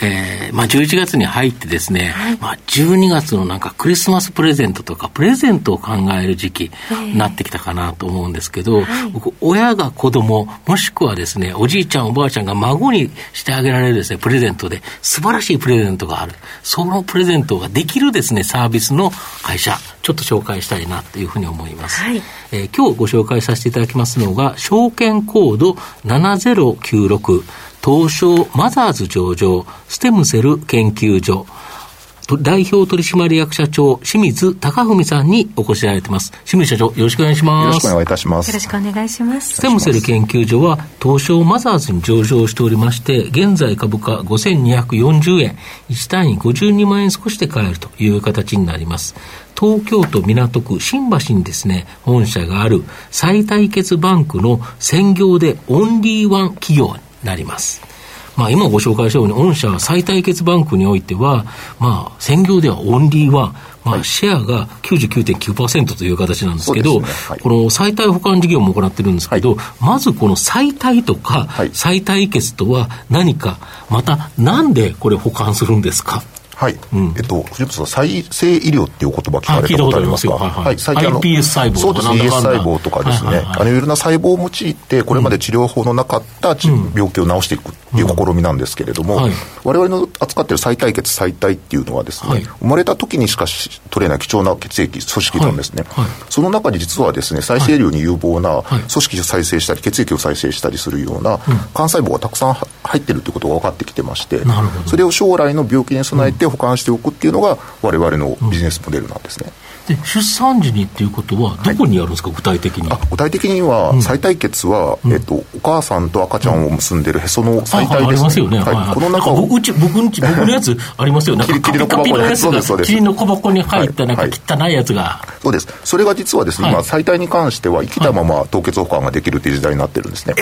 えー、まあ11月に入ってですね、はい、まあ12月のなんかクリスマスプレゼントとか、プレゼントを考える時期になってきたかなと思うんですけど、はい、僕、親が子供、もしくはですね、おじいちゃん、おばあちゃんが孫にしてあげられるですね、プレゼントで、素晴らしいプレゼントがある。そのプレゼントができるですね、サービスの会社、ちょっと紹介したいなというふうに思います。はい、えー、今日ご紹介させていただきますのが、証券コード7096、東証マザーズ上場、ステムセル研究所、代表取締役社長、清水隆文さんにお越しいただいてます。清水社長、よろしくお願いします。よろしくお願いいたします。よろしくお願いします。ステムセル研究所は、東証マザーズに上場しておりまして、現在株価5240円、1単位52万円少しで買えるという形になります。東京都港区新橋にですね、本社がある最対決バンクの専業でオンリーワン企業なります。まあ、今ご紹介したように、御社最対決バンクにおいては、まあ、専業ではオンリーワン、まあ、シェアが99.9%という形なんですけど、ね。はい、この最対保管事業も行ってるんですけど、はい、まずこの最対とか、最対決とは何か、またなんでこれ保管するんですか？はい。うん、えっと、藤本さん、再生医療っていう言葉聞かれたことありますか？はい、はい、最近あの、iPS 細胞そうです、ES 細胞とかですね、はいはいはい、あのいろいろな細胞を用いて、これまで治療法のなかった、うん、病気を治していくっていう試みなんですけれども、うん。はい、我々の扱っている再対血、再体っていうのはですね、はい、生まれた時にしか取れない貴重な血液、組織なんですね。その中に実はですね、再生医療に有望な組織を再生したり、血液を再生したりするような、幹細胞がたくさん入ってるということが分かってきてまして、それを将来の病気に備えて保管しておくっていうのが、我々のビジネスモデルなんですね。で出産時にっていうことは、どこにやるんですか、はい、具体的に。具体的には、うん、再体血は、えっと、お母さんと赤ちゃんを結んでるへその再体です、ね、ありますよね。はい、この中を。うち、僕んち、僕のやつ ありますよね。キリの小箱に、そうです、そうです。の小箱に入った、なんか汚いやつが、そうです。それが実はですね、今、再体に関しては、生きたまま凍結保管ができるっていう時代になってるんですね。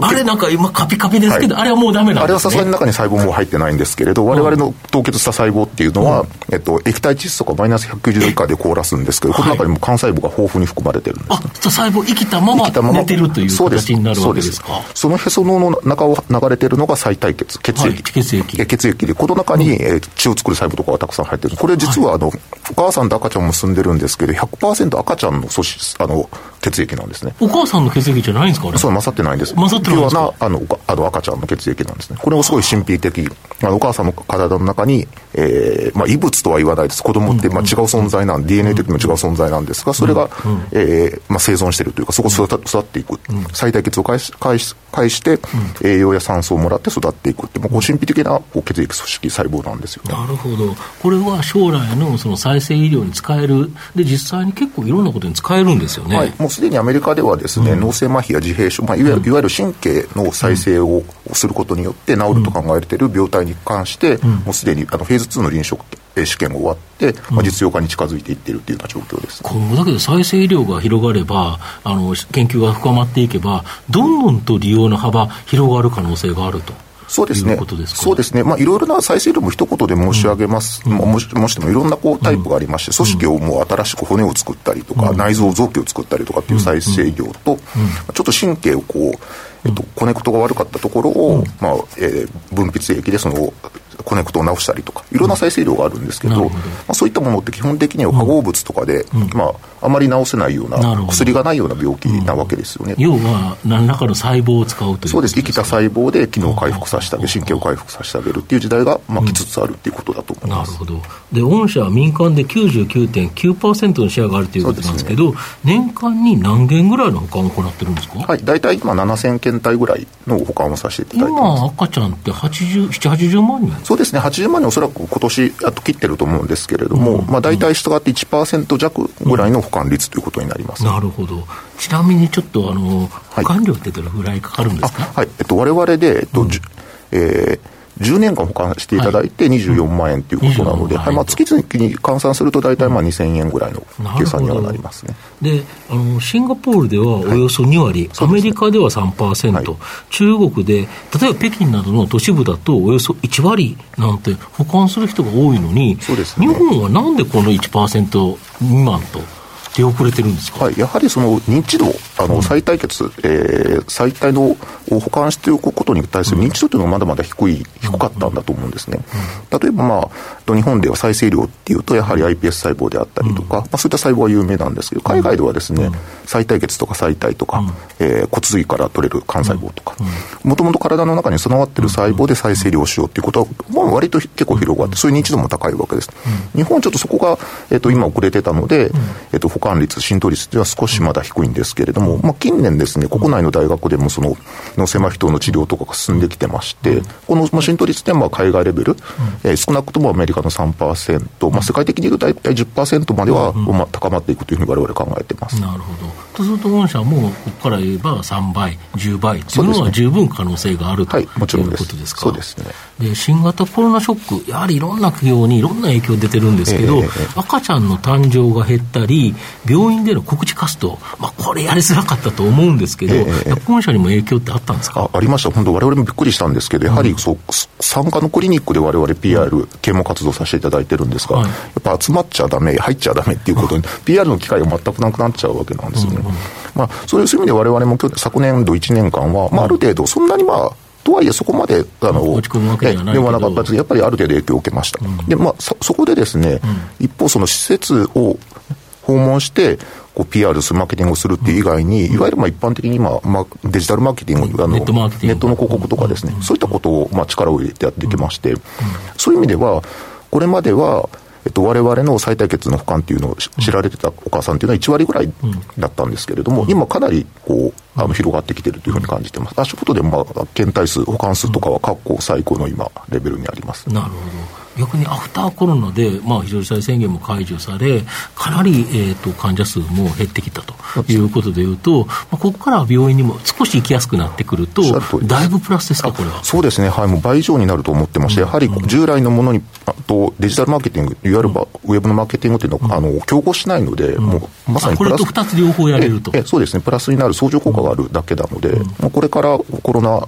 あれなんか今、カピカピですけど、あれはもうダメなんです、ね、あれはさすがに中に細胞も入ってないんですけれど、我々の凍結した細胞っていうのは、えっと、液体窒素がマイナス190度以下で凍らすんですけど、の中にも幹細胞が豊富に含まれてるんです、ね、あ細胞生きたまま寝てるという形になるわけですか？そのへそのの中を流れてるのが再体血血液、はい、血液。血液でこの中に、えー、血を作る細胞とかがたくさん入ってる。これ実はあの、はい、お母さんと赤ちゃんも住んでるんですけど100%赤ちゃんの組織あの血液なんですね。お母さんの血液じゃないんですかそう混ざってないんです。混ざってないんですか？あのあの赤ちゃんの血液なんですね。これもすごい神秘的あのお母さんの体の中に、えーまあ、異物とは言わないです。子供って、まあ、違う存在なん、うん、DNA 的にも違う存在なんですがそれが、うん、えー、まあ、生存しているというかそこ育育っていく、うん、最大血を介し介し介して、栄養や酸素をもらって育っていくってもう神秘的なこう血液組織細胞なんですよ、ね、なるほど。これは将来のその再生医療に使える。で実際に結構いろんなことに使えるんですよね、はい、もうすでにアメリカではですね、脳性麻痺や自閉症、まあ、いわゆるいわゆる神経の再生をすることによって治ると考えられている病態に関して、もうすでにあのフェーズ2の臨床試験が終わって、まあ、実用化に近づいていっているというような状況です、ね、今後だけど再生医療が広がればあの研究が深まっていけばどんどんと利用の幅広がる可能性があると。そうですね。そうですね。まあ、いろいろな再生量も一言で申し上げます。うん、もしもしてもいろんなこうタイプがありまして、組織をもう新しく骨を作ったりとか、うん、内臓臓器を作ったりとかっていう再生量と、うん、ちょっと神経をこう、えっと、 connect が悪かったところを、まあ、えー、分泌液でその、 connect を直したりとかいろんな再生医療があるんですけどど、まあ、そういったものって基本的には化合物とかで、うん、まあ、あまり治せないような薬がないような病気なわけですよね、うん、要は何らかの細胞を使うというそうです。生きた細胞で機能を回復させてあげる神経を回復させてあげるっていう時代が、まあ、来つつあるっていうことだと思います、なるほど。で御社は民間で99.9%のシェアがあるということなんですけど、ね、年間に何件ぐらいの保管を行ってるんですか？はい大体今7000件体ぐらいの保管をさせていただいてます。今赤ちゃんって80、780万人そうですね。80万人おそらく今年あと切ってると思うんですけれども、うん、まあ、大体従って1%弱ぐらいの保管率ということになります、うん、なるほど、ちなみにちょっとあの、保管料ってどれぐらいかかるんですか、はい、えっと、われわれで、えっと、うん、えー10年間保管していただいて24万円ということなので、はい、まあ、月々に換算すると大体まあ2000円ぐらいの計算にはなりますね。であのシンガポールではおよそ2割、はい、アメリカでは3%、はい、中国で、例えば北京などの都市部だとおよそ1割なんて保管する人が多いのに、ね、日本はなんでこの1%未満と。出遅れてるんですか、はい、やはりその認知度、あの再対決、うん、えー、再対のを保管しておくことに対する認知度というのがまだまだ低い、低かったんだと思うんですね。例えば、まあ、日本では再生量っていうと、やはり iPS 細胞であったりとか、まあ、そういった細胞は有名なんですけど、海外ではですね、再対決とか再体とか、えー、骨髄から取れる幹細胞とか、もともと体の中に備わっている細胞で再生量をしようっていうことは、まあ、割と結構広がって、そういう認知度も高いわけです。日本はちょっとそこが、えっ、ー、と、今遅れてたので、えっ、ー、と、管率、浸透率では少しまだ低いんですけれども、まあ、近年ですね、国内の大学でもその脳性麻痺等の治療とかが進んできてまして、この浸透率では海外レベル、えー、少なくともアメリカの3%、まあ、世界的に言うと大体10%までは、まあ、高まっていくというふうにわれわれ考えてます。なるほど。とすると、御社もここから言えば3倍、10倍というのは十分可能性があると、はい、もちろんいうことですか？そうですね。で、新型コロナショック、やはりいろんな企業にいろんな影響出てるんですけど、えー、赤ちゃんの誕生が減ったり、病院での告知活動、まあ、これやりづらかったと思うんですけど、えー、本社にも影響ってあったんですか？あありました、本当、われわれもびっくりしたんですけど、やはりそう、産科のクリニックでわれわれ PR、啓蒙活動させていただいてるんですが、はい、やっぱ集まっちゃだめ、入っちゃだめっていうことに、PR の機会が全くなくなっちゃうわけなんですよね。うんうん、まあ、そういう意味でわれわれも昨年度1年間は、まあ、ある程度、そんなにまあ、とはいえ、そこまで、あの、落ち込むわけではないではなかったですけど、やっぱりある程度影響を受けました。うん、で、まあそ、そこでですね、うん、一方、その施設を訪問して、こう PR する、マーケティングをするっていう以外に、いわゆるまあ一般的に今、まあ、デジタルマーケティング、あのネットの広告とかですね、そういったことをまあ力を入れてやってきまして、そういう意味では、これまでは、えっと、我々の再対決の保管っていうのを知られてたお母さんっていうのは1割ぐらいだったんですけれども、今かなりこう、あの、広がってきてるというふうに感じてます。足元で、まあ、検体数、保管数とかは過去最高の今、レベルにあります。なるほど。逆にアフターコロナで、まあ、非常事態宣言も解除され、かなり、えーと、患者数も減ってきたということでいうと、まあ、ここから病院にも少し行きやすくなってくると、だいぶプラスですか、これは。そうですね、はい、もう倍以上になると思ってまして、やはり従来のものに、あとデジタルマーケティング、いわゆるウェブのマーケティングというのは、あの競合しないので、もうまさにプラス。これと2つ両方やれると。えそうですね、プラスになる相乗効果があるだけなので、もうこれからコロナ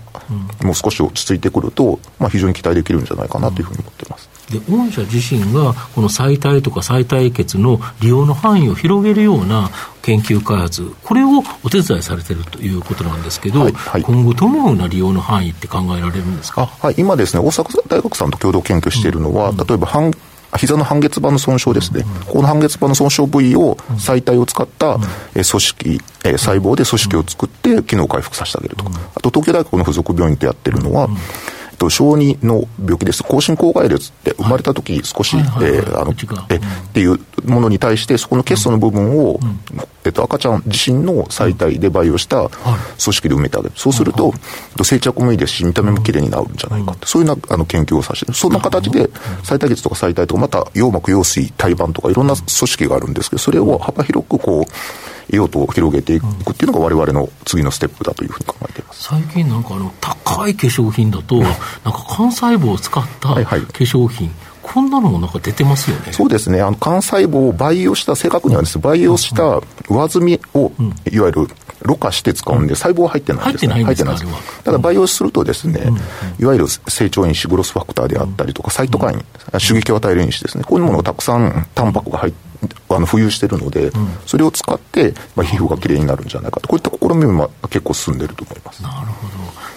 も少し落ち着いてくると、まあ、非常に期待できるんじゃないかなというふうに思ってます。で御社自身がこの再体とか再対決の利用の範囲を広げるような研究開発、これをお手伝いされてるということなんですけど、はいはい、今後、どのような利用の範囲って考えられるんですか、はい、今ですね、大阪大学さんと共同研究しているのは、うん、例えば半膝の半月板の損傷ですね、うん、この半月板の損傷部位を再体を使った、うん、え組織、え細胞で組織を作って機能回復させてあげるとか、あと東京大学の附属病院でやってるのは、と、小児の病気です。高進高外裂って生まれた時少し、えあの、え、っていうものに対して、そこの血素の部分を、えっと、赤ちゃん自身の細体で培養した組織で埋めてあげる。そうすると、生着もいいですし、見た目もきれいになるんじゃないかって、そういうなあの研究をさせてそんな形で、細体血とか細体とか、また、陽膜、陽水、胎盤とか、いろんな組織があるんですけど、それを幅広くこう、用途を広げていくっていうのが、われわれの次のステップだというふうに考えています。最近なんかあの、高い化粧品だと、なんか幹細胞を使った化粧品、こんなのもなんか出てますよね。そうですね。あの、幹細胞を培養した、正確にはですね、培養した上積みを、いわゆる、ろ過して使うんで、細胞は入ってないんです、ね、入ってないんですただ培養するとですね、いわゆる成長因子、グロスファクターであったりとか、サイトカイン、刺激を与える因子ですね。こういうものがたくさん、タンパクが入って、あの浮遊してるので、それを使って、まあ、皮膚がきれいになるんじゃないかと、こういった試みも結構進んでると思います。なるほど。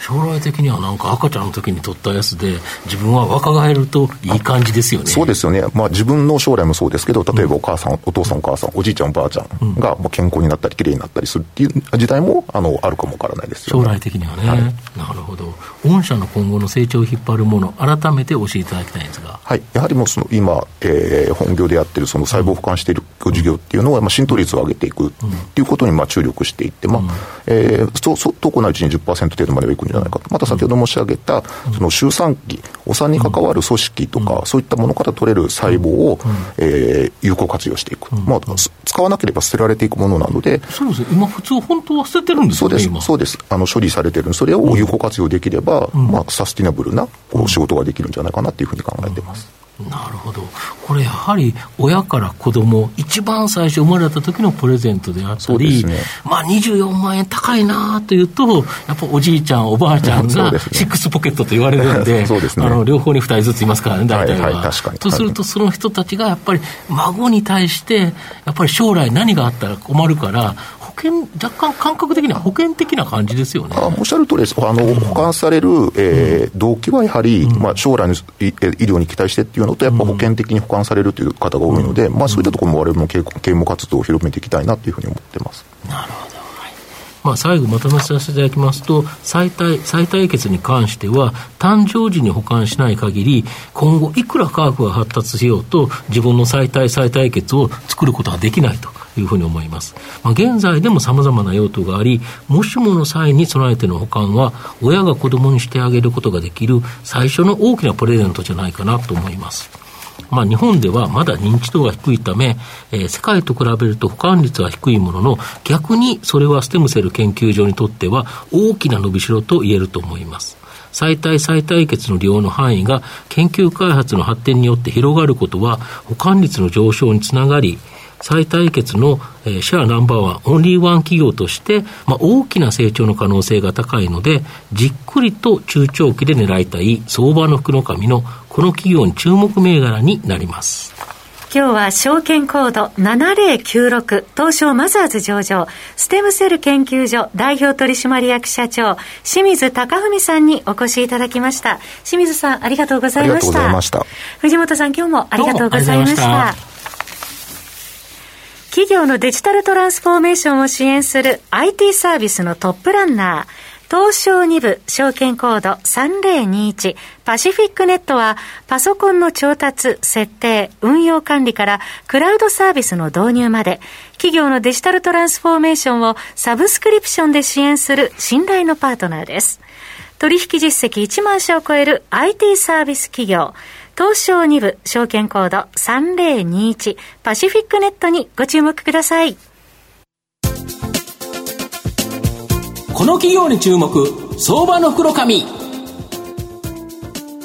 将来的にはなんか赤ちゃんの時に取ったやつで、自分は若返るといい感じですよね。そうですよね。まあ自分の将来もそうですけど、例えばお母さん、うん、お父さんお母さん、おじいちゃんおばあちゃんがもう健康になったり、きれいになったりするっていう時代もあのあるかもわからないですよ、ね、将来的にはね、はい、なるほど。御社の今後の成長を引っ張るもの、改めて教えていただきたいんですが。はい。やはりもうその今、えー、本業でやってるその細胞保換している事業っていうのは、まあ、浸透率を上げていくっていうことにまあ注力していって、まあえー、そそ投稿なうちに10%程度まではいくんじゃないかと、また先ほど申し上げた、その周産期、お産に関わる組織とか、そういったものから取れる細胞を、えー、有効活用していく、まあ、使わなければ捨てられていくものなので、そうです今、普通、本当は捨ててるんですよね、そうです、そうです。あの処理されてる、それを有効活用できれば、まあ、サスティナブルなこう仕事ができるんじゃないかなというふうに考えてます。なるほど、これやはり親から子供一番最初生まれた時のプレゼントであったり、ね、まあ24万円高いなというと、やっぱおじいちゃん、おばあちゃんがシックスポケットと言われるんで、でね、あの両方に2人ずついますからね、大体は。はいはい、とすると、その人たちがやっぱり孫に対して、やっぱり将来何があったら困るから、険、若干感覚的には保険的な感じですよね。あおっしゃる通りです。あの、保管される、えー、動機はやはり、まあ、将来の医療に期待してっていうのと、やっぱ保険的に保管されるという方が多いので、まあ、そういったところも我々も啓蒙活動を広めていきたいなというふうに思ってます。なるほど。まあ、最後まとめさせていただきますと、再対、再対決に関しては、誕生時に保管しない限り、今後いくら科学が発達しようと、自分の再対再対決を作ることはできないと。いうふうに思います。まあ、現在でも様々な用途があり、もしもの際に備えての保管は、親が子供にしてあげることができる最初の大きなプレゼントじゃないかなと思います。まあ、日本ではまだ認知度が低いため、えー、世界と比べると保管率は低いものの、逆にそれはステムセル研究所にとっては大きな伸びしろと言えると思います。再対再対決の利用の範囲が研究開発の発展によって広がることは保管率の上昇につながり、再対決の、えー、シェアナンバーワン、オンリーワン企業として、まあ、大きな成長の可能性が高いので、じっくりと中長期で狙いたい相場の福の神のこの企業に注目銘柄になります。今日は証券コード7096東証マザーズ上場ステムセル研究所代表取締役社長清水隆文さんにお越しいただきました。清水さんありがとうございました。藤本さん今日もありがとうございました企業のデジタルトランスフォーメーションを支援する IT サービスのトップランナー、東証2部証券コード3021パシフィックネットはパソコンの調達、設定、運用管理からクラウドサービスの導入まで企業のデジタルトランスフォーメーションをサブスクリプションで支援する信頼のパートナーです。取引実績1万社を超える IT サービス企業東証2部証券コード3021パシフィックネットにご注目ください。この企業に注目、相場の袋紙。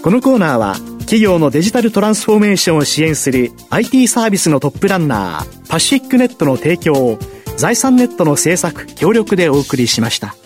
このコーナーは企業のデジタルトランスフォーメーションを支援する IT サービスのトップランナーパシフィックネットの提供を財産ネットの政策協力でお送りしました。